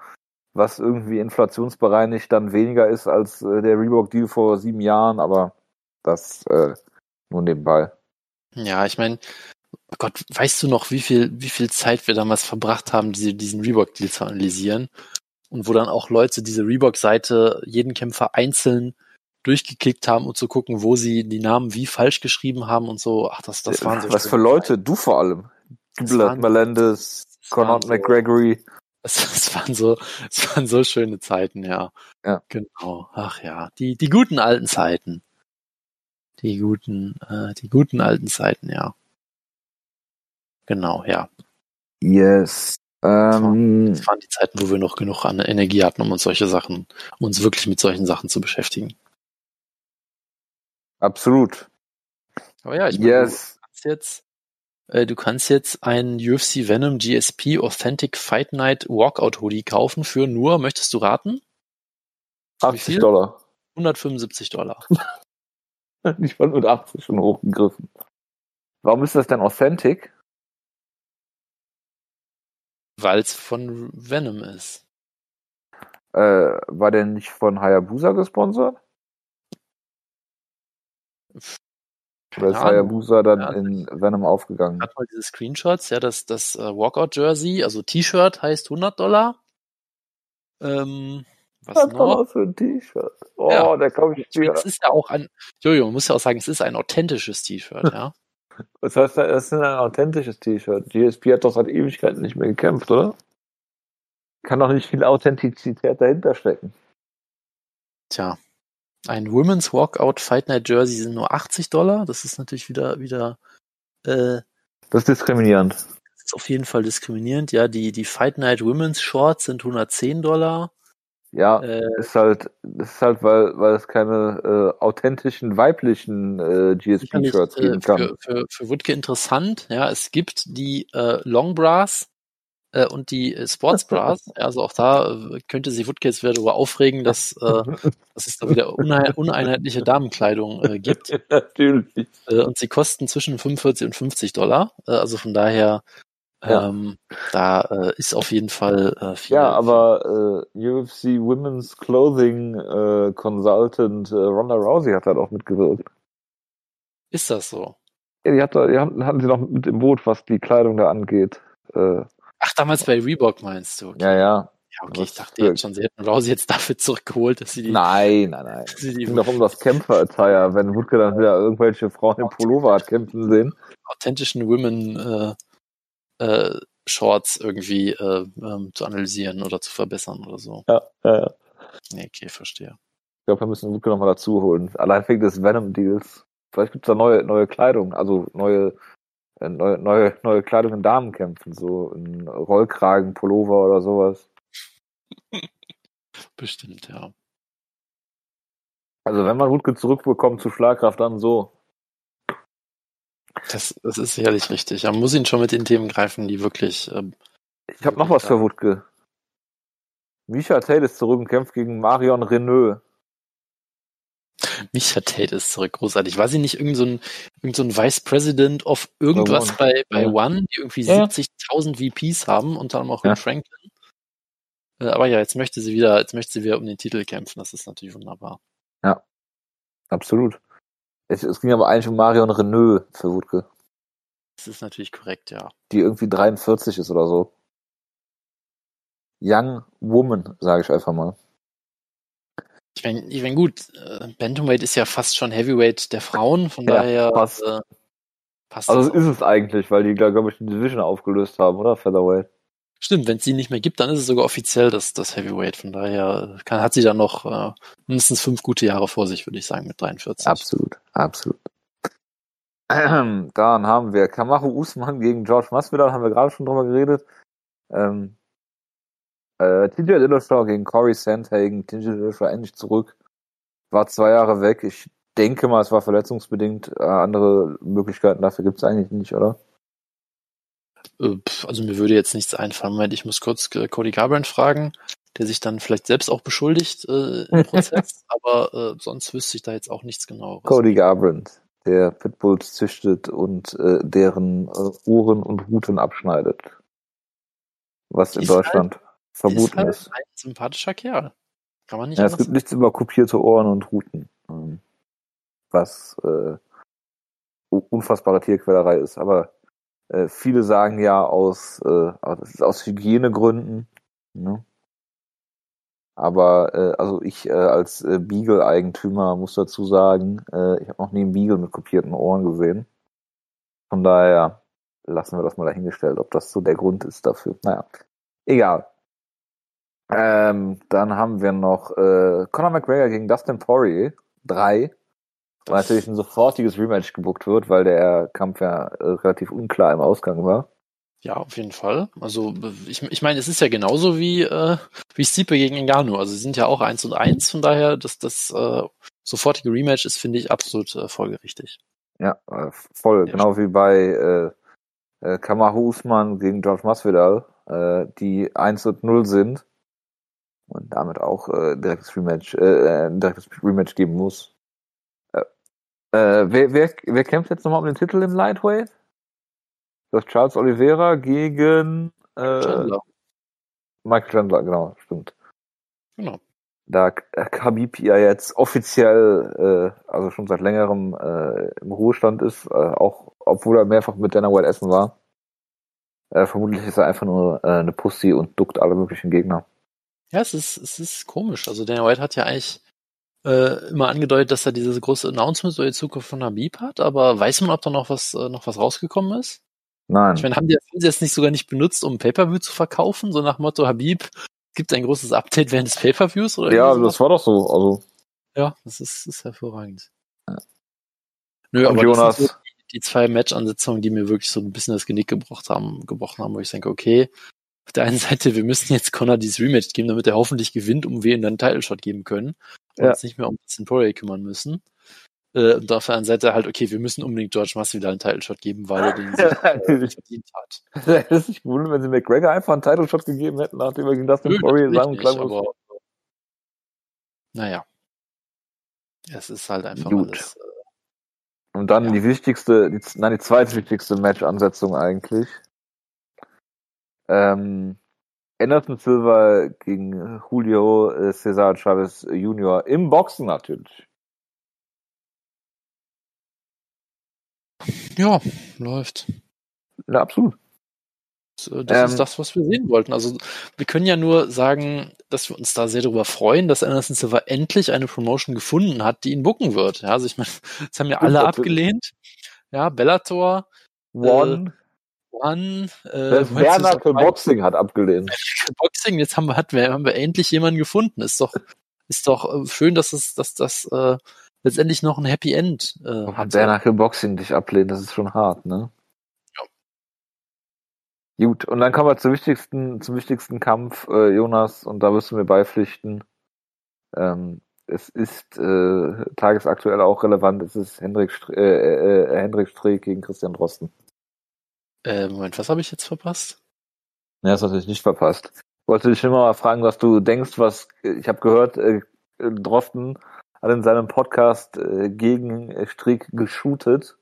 was irgendwie inflationsbereinigt dann weniger ist als äh, der Reebok-Deal vor sieben Jahren, aber das äh, nur nebenbei. Ja, ich meine, Gott, weißt du noch, wie viel, wie viel Zeit wir damals verbracht haben, diese, diesen Reebok-Deal zu analysieren? Und wo dann auch Leute diese Reebok-Seite jeden Kämpfer einzeln durchgeklickt haben, um zu gucken, wo sie die Namen wie falsch geschrieben haben und so. Ach, das, das waren so. Was für Leute? Du vor allem. Blood Melendez, Conor McGregory. Es, es, waren so, es waren so schöne Zeiten, ja. Ja. Genau. Ach ja, die, die guten alten Zeiten. Die guten, äh, die guten alten Zeiten, ja. Genau, ja. Yes. Ähm, das waren die Zeiten, wo wir noch genug an Energie hatten, um uns solche Sachen, um uns wirklich mit solchen Sachen zu beschäftigen. Absolut. Aber ja, ich meine, yes. du kannst jetzt, äh, du kannst jetzt einen UFC Venom GSP Authentic Fight Night Walkout Hoodie kaufen für nur, möchtest du raten? 80 Dollar. 175 Dollar. ich fand mit 80 schon hochgegriffen. Warum ist das denn Authentic? Weil es von Venom ist. Äh, war der nicht von Hayabusa gesponsert? Oder ist Hayabusa dann ja, in Venom aufgegangen? Hat mal diese Screenshots, ja, das, das uh, Walkout-Jersey, also T-Shirt heißt 100 Dollar. Ähm, was das noch? für ein T-Shirt. Oh, ja. der kommt ich Es ist ja auch ein, Jojo, man muss ja auch sagen, es ist ein authentisches T-Shirt, ja. Das heißt, es ist ein authentisches T-Shirt. GSP hat doch seit Ewigkeiten nicht mehr gekämpft, oder? Kann doch nicht viel Authentizität dahinter stecken. Tja, ein Women's Walkout Fight Night Jersey sind nur 80 Dollar. Das ist natürlich wieder, wieder, äh, Das ist diskriminierend. Das ist auf jeden Fall diskriminierend. Ja, die, die Fight Night Women's Shorts sind 110 Dollar. Ja, äh, ist halt, ist halt, weil, weil es keine äh, authentischen weiblichen äh, GSP-Shirts geben äh, kann. Für, für, für Wutke interessant, ja, es gibt die äh, Long Brass äh, und die äh, Sports Bras. <laughs> also auch da äh, könnte sich Wutke jetzt wieder darüber aufregen, dass, äh, dass es da wieder une uneinheitliche Damenkleidung äh, gibt. <laughs> Natürlich. Äh, und sie kosten zwischen 45 und 50 Dollar. Äh, also von daher ja. Ähm, da äh, ist auf jeden Fall äh, viel. Ja, aber äh, UFC Women's Clothing äh, Consultant äh, Ronda Rousey hat halt auch mitgewirkt. Ist das so? Ja, die, hat die hatten, sie noch mit im Boot, was die Kleidung da angeht. Äh, Ach, damals bei Reebok meinst du? Okay. Ja, ja. Ja, okay, ich dachte jetzt schon, sie hätten Rousey jetzt dafür zurückgeholt, dass sie die. Nein, nein, nein. <laughs> Es ging doch <laughs> um das Kämpfer-Attire, wenn Wutke dann wieder irgendwelche Frauen im Pullover hat kämpfen sehen. Authentischen Women äh, äh, Shorts irgendwie äh, ähm, zu analysieren oder zu verbessern oder so. Ja, ja, ja. Nee, okay, verstehe. Ich glaube, wir müssen Wutke nochmal dazu holen. Allein wegen des Venom-Deals. Vielleicht gibt es da neue, neue Kleidung, also neue, äh, neue, neue, neue Kleidung in Damenkämpfen, so ein Rollkragen, Pullover oder sowas. <laughs> Bestimmt, ja. Also wenn man Wutke zurückbekommt zu Schlagkraft, dann so. Das, das ist sicherlich richtig. Man muss ihn schon mit den Themen greifen, die wirklich. Ähm, ich habe noch was für Wutke. Misha Tate ist zurück und kämpft gegen Marion Renault. Misha Tate ist zurück, großartig. War sie nicht irgendein so irgend so ein Vice President of irgendwas bei, bei ja. One, die irgendwie ja. 70.000 VPs haben, unter anderem auch ja. Franklin? Äh, aber ja, jetzt möchte sie wieder, jetzt möchte sie wieder um den Titel kämpfen. Das ist natürlich wunderbar. Ja, absolut. Es, es ging aber eigentlich um Marion Renault für Wutke. Das ist natürlich korrekt, ja. Die irgendwie 43 ist oder so. Young Woman, sage ich einfach mal. Ich meine, ich mein, gut, äh, Bantamweight ist ja fast schon Heavyweight der Frauen, von ja, daher passt. Äh, passt also ist es eigentlich, weil die, glaube ich, die Division aufgelöst haben, oder? Featherweight. Stimmt, wenn es sie nicht mehr gibt, dann ist es sogar offiziell das, das Heavyweight. Von daher kann, hat sie dann noch äh, mindestens fünf gute Jahre vor sich, würde ich sagen, mit 43. Absolut, absolut. Ähm, dann haben wir Kamaru Usman gegen George Masvidal, haben wir gerade schon drüber geredet. Ähm, äh, TJ Dillashaw gegen Corey Sandhagen. TJ Dillashaw endlich zurück. War zwei Jahre weg. Ich denke mal, es war verletzungsbedingt. Äh, andere Möglichkeiten dafür gibt es eigentlich nicht, oder? Äh, also mir würde jetzt nichts einfallen. Moment, ich muss kurz äh, Cody Garbrandt fragen, der sich dann vielleicht selbst auch beschuldigt äh, im Prozess, <laughs> aber äh, sonst wüsste ich da jetzt auch nichts genaueres. Cody Garbrandt, der Pitbulls züchtet und äh, deren äh, Ohren und Ruten abschneidet. Was in Deutschland halt, verboten ist. Halt ist. ein sympathischer Kerl. Kann man nicht ja, es gibt nichts über kopierte Ohren und Ruten. Ähm, was äh, unfassbare Tierquälerei ist, aber äh, viele sagen ja aus, äh, aus Hygienegründen. Ne? Aber äh, also ich äh, als äh, Beagle-Eigentümer muss dazu sagen, äh, ich habe noch nie einen Beagle mit kopierten Ohren gesehen. Von daher lassen wir das mal dahingestellt, ob das so der Grund ist dafür. Naja, egal. Ähm, dann haben wir noch äh, Conor McGregor gegen Dustin Poirier. Drei. Weil natürlich ein sofortiges Rematch gebuckt wird, weil der Kampf ja äh, relativ unklar im Ausgang war. Ja, auf jeden Fall. Also ich, ich meine, es ist ja genauso wie äh, wie Stipe gegen Ngannou. Also sie sind ja auch eins und eins, von daher dass das äh, sofortige Rematch ist, finde ich absolut äh, folgerichtig. Ja, äh, voll. Ja. Genau wie bei äh, äh, Kamaru Usman gegen George Masvidal, äh, die eins und null sind und damit auch äh, direktes Rematch, äh, ein direktes Rematch geben muss. Äh, wer, wer, wer kämpft jetzt nochmal um den Titel im Lightweight? Das ist Charles Oliveira gegen äh, Chandler. Michael Chandler, genau, stimmt. Genau. da Khabib ja jetzt offiziell, äh, also schon seit längerem äh, im Ruhestand ist, äh, auch obwohl er mehrfach mit Dana White essen war. Äh, vermutlich ist er einfach nur äh, eine Pussy und duckt alle möglichen Gegner. Ja, es ist, es ist komisch. Also Dana White hat ja eigentlich äh, immer angedeutet, dass er dieses große Announcement über die Zukunft von Habib hat, aber weiß man, ob da noch was, äh, noch was rausgekommen ist? Nein. Ich meine, haben die, das nicht sogar nicht benutzt, um Pay-Per-View zu verkaufen? So nach Motto Habib, gibt ein großes Update während des Pay-Per-Views? oder Ja, das war doch so. Also. Ja, das ist, ist hervorragend. Ja. Nö, aber Jonas. So die zwei Match-Ansetzungen, die mir wirklich so ein bisschen das Genick gebrochen haben, gebrochen haben, wo ich denke, okay, auf der einen <laughs> Seite, wir müssen jetzt Connor dieses Rematch geben, damit er hoffentlich gewinnt, um wir ihm dann einen Title-Shot geben können und ja. uns nicht mehr um das Emporia kümmern müssen. Äh, und auf der anderen Seite halt, okay, wir müssen unbedingt George Masvidal einen Title-Shot geben, weil er den <laughs> sich, verdient hat. <laughs> Hätte es nicht gewundert, wenn sie McGregor einfach einen Title-Shot gegeben hätten, nachdem er gegen das Emporia lang klang aber, Naja. Es ist halt einfach Gut. alles. Äh, und dann ja. die wichtigste, die, nein, die zweitwichtigste Match-Ansetzung eigentlich. Ähm, Anderson Silva gegen Julio äh, Cesar Chavez Jr. im Boxen natürlich. Ja, läuft. Ja, absolut. Das, das ähm, ist das, was wir sehen wollten. Also wir können ja nur sagen, dass wir uns da sehr darüber freuen, dass Anderson Silva endlich eine Promotion gefunden hat, die ihn bucken wird. Ja, also ich meine, das haben ja alle abgelehnt. Ja, Bellator. One. Äh, One. Äh, Werner Boxing hat abgelehnt. <laughs> Boxing, jetzt haben wir, hat, haben wir endlich jemanden gefunden. Ist doch, ist doch äh, schön, dass es, dass das äh, letztendlich noch ein Happy End äh, hat. Werner Boxing dich ablehnt, das ist schon hart, ne? Gut, und dann kommen wir zum wichtigsten, zum wichtigsten Kampf, äh, Jonas, und da wirst du mir beipflichten. Ähm, es ist äh, tagesaktuell auch relevant, es ist Hendrik, St äh, äh, Hendrik Streeck gegen Christian Drosten. Äh, Moment, was habe ich jetzt verpasst? Ja, das hast du nicht verpasst. Ich wollte dich immer mal fragen, was du denkst, was ich habe gehört, äh, Drosten hat in seinem Podcast äh, gegen Strick geshootet,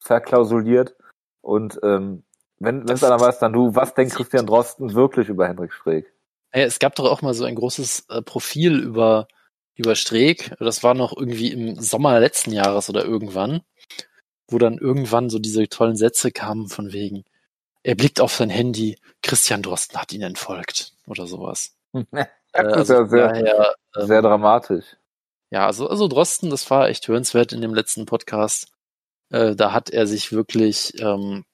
verklausuliert und ähm, wenn es einer weiß, dann du, was denkt Christian Drosten wirklich über Hendrik Streeck? Ja, es gab doch auch mal so ein großes äh, Profil über, über Streeck. Das war noch irgendwie im Sommer letzten Jahres oder irgendwann, wo dann irgendwann so diese tollen Sätze kamen von wegen, er blickt auf sein Handy, Christian Drosten hat ihn entfolgt oder sowas. <laughs> das äh, also ist ja sehr, daher, ähm, sehr dramatisch. Ja, also, also Drosten, das war echt hörenswert in dem letzten Podcast. Äh, da hat er sich wirklich ähm,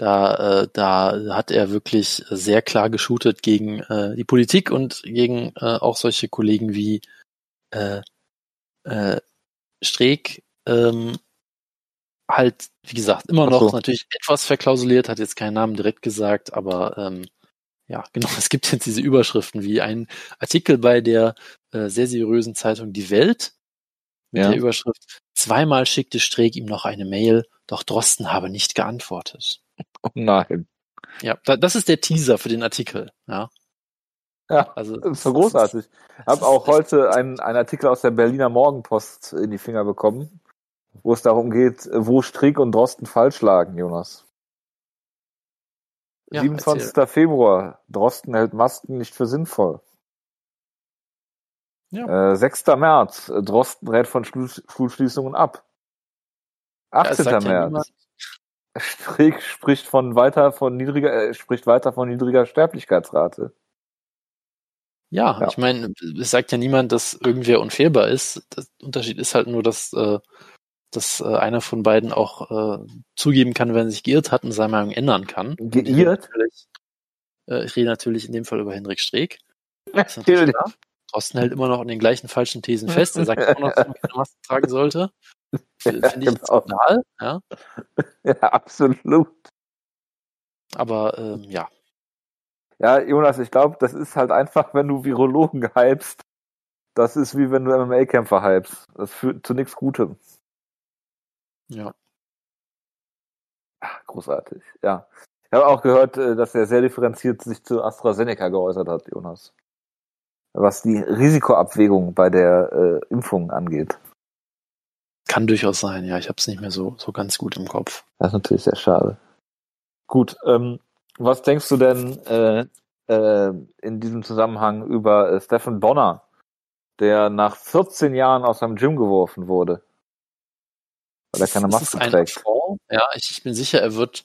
da, äh, da hat er wirklich sehr klar geshootet gegen äh, die Politik und gegen äh, auch solche Kollegen wie äh, Streeck. Ähm, halt, wie gesagt, immer noch so. natürlich etwas verklausuliert, hat jetzt keinen Namen direkt gesagt, aber ähm, ja, genau, <laughs> es gibt jetzt diese Überschriften wie ein Artikel bei der äh, sehr seriösen Zeitung Die Welt mit ja. der Überschrift Zweimal schickte Streeck ihm noch eine Mail, doch Drosten habe nicht geantwortet. <laughs> Oh nein. Ja, das ist der Teaser für den Artikel, ja. Ja, also, das ist so großartig. Ich habe auch heute einen, einen Artikel aus der Berliner Morgenpost in die Finger bekommen, wo es darum geht, wo Strick und Drosten falsch lagen, Jonas. Ja, 27. Erzähl. Februar. Drosten hält Masken nicht für sinnvoll. Ja. Äh, 6. März. Drosten rät von Schulschließungen ab. 18. Ja, März. Strick spricht von weiter von niedriger, äh, spricht weiter von niedriger Sterblichkeitsrate. Ja, ja. ich meine, es sagt ja niemand, dass irgendwer unfehlbar ist. Der Unterschied ist halt nur, dass, äh, dass äh, einer von beiden auch äh, zugeben kann, wenn er sich geirrt hat und seine Meinung ändern kann. Geirrt? Äh, ich rede natürlich in dem Fall über Henrik Streeck. <laughs> Natürlich. Thorsten hält immer noch an den gleichen falschen Thesen fest. Er sagt immer noch, dass man keine Maske tragen sollte. <laughs> Finde ich genau. Signal, ja. <laughs> Ja, absolut. Aber ähm, ja. Ja, Jonas, ich glaube, das ist halt einfach, wenn du Virologen hypst, das ist wie wenn du MMA-Kämpfer hypst. Das führt zu nichts Gutem. Ja. Ach, großartig, ja. Ich habe auch gehört, äh, dass er sehr differenziert sich zu AstraZeneca geäußert hat, Jonas. Was die Risikoabwägung bei der äh, Impfung angeht. Kann durchaus sein, ja. Ich habe es nicht mehr so, so ganz gut im Kopf. Das ist natürlich sehr schade. Gut, ähm, was denkst du denn, äh, äh, in diesem Zusammenhang über äh, Stephen Bonner, der nach 14 Jahren aus seinem Gym geworfen wurde. Weil er keine Maske trägt. Ja, ich, ich, bin sicher, er wird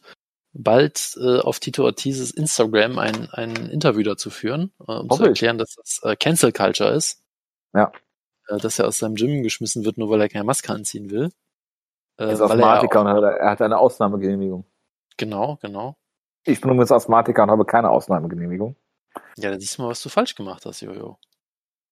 bald äh, auf Tito Ortizes Instagram ein, ein Interview dazu führen, äh, um Hoffe zu erklären, ich. dass das äh, Cancel Culture ist. Ja. Äh, dass er aus seinem Gym geschmissen wird, nur weil er keine Maske anziehen will. Äh, er ist Asthmatiker und er hat eine Ausnahmegenehmigung. Genau, genau. Ich bin übrigens Asthmatiker und habe keine Ausnahmegenehmigung. Ja, dann siehst du mal, was du falsch gemacht hast, Jojo.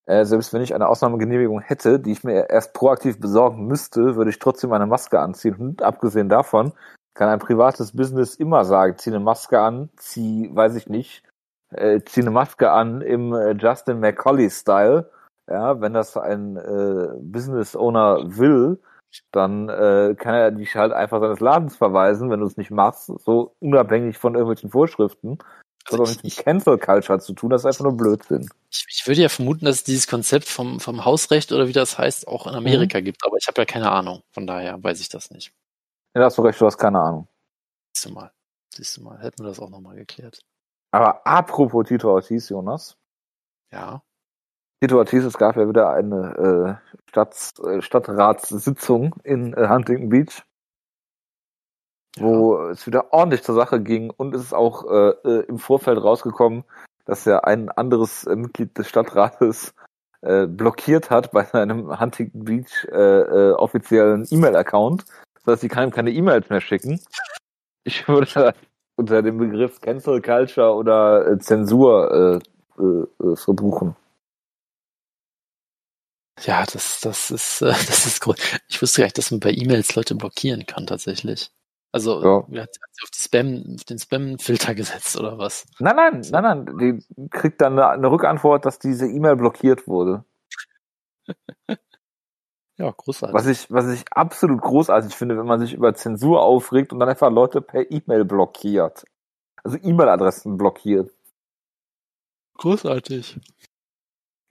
Äh, selbst wenn ich eine Ausnahmegenehmigung hätte, die ich mir erst proaktiv besorgen müsste, würde ich trotzdem eine Maske anziehen. Und abgesehen davon kann ein privates Business immer sagen, zieh eine Maske an, zieh, weiß ich nicht, äh, zieh eine Maske an im äh, Justin McCauley-Style. Ja, wenn das ein äh, Business Owner will, dann äh, kann er dich halt einfach seines Ladens verweisen, wenn du es nicht machst, so unabhängig von irgendwelchen Vorschriften. Das also hat auch nichts mit Cancel Culture zu tun, das ist einfach nur Blödsinn. Ich, ich würde ja vermuten, dass es dieses Konzept vom, vom Hausrecht oder wie das heißt, auch in Amerika mhm. gibt, aber ich habe ja keine Ahnung. Von daher weiß ich das nicht. Ja, da hast du recht, du hast keine Ahnung. Siehst du mal. Siehst du mal, hätten wir das auch nochmal geklärt. Aber apropos Tito Ortiz, Jonas. Ja. Tito Ortiz, es gab ja wieder eine äh, Stadt, äh, Stadtratssitzung in äh, Huntington Beach, ja. wo es wieder ordentlich zur Sache ging und es ist auch äh, äh, im Vorfeld rausgekommen, dass ja ein anderes äh, Mitglied des Stadtrates äh, blockiert hat bei seinem Huntington Beach äh, äh, offiziellen E-Mail-Account. Das heißt, sie kann ihm keine E-Mails mehr schicken. Ich würde <laughs> unter dem Begriff Cancel Culture oder äh, Zensur äh, äh, äh verbuchen. Ja, das, das ist, äh, <laughs> das ist gut. Ich wusste gar nicht, dass man bei E-Mails Leute blockieren kann, tatsächlich. Also, ja. hat, sie auf, die Spam, auf den Spam-Filter gesetzt oder was? Nein, nein, nein, nein. Die kriegt dann eine, eine Rückantwort, dass diese E-Mail blockiert wurde. <laughs> ja, großartig. Was ich, was ich absolut großartig finde, wenn man sich über Zensur aufregt und dann einfach Leute per E-Mail blockiert. Also E-Mail-Adressen blockiert. Großartig.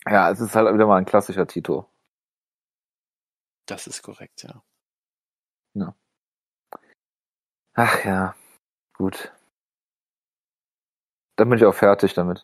Ja, es ist halt wieder mal ein klassischer Tito. Das ist korrekt, ja. Ja. Ach ja, gut. Dann bin ich auch fertig damit.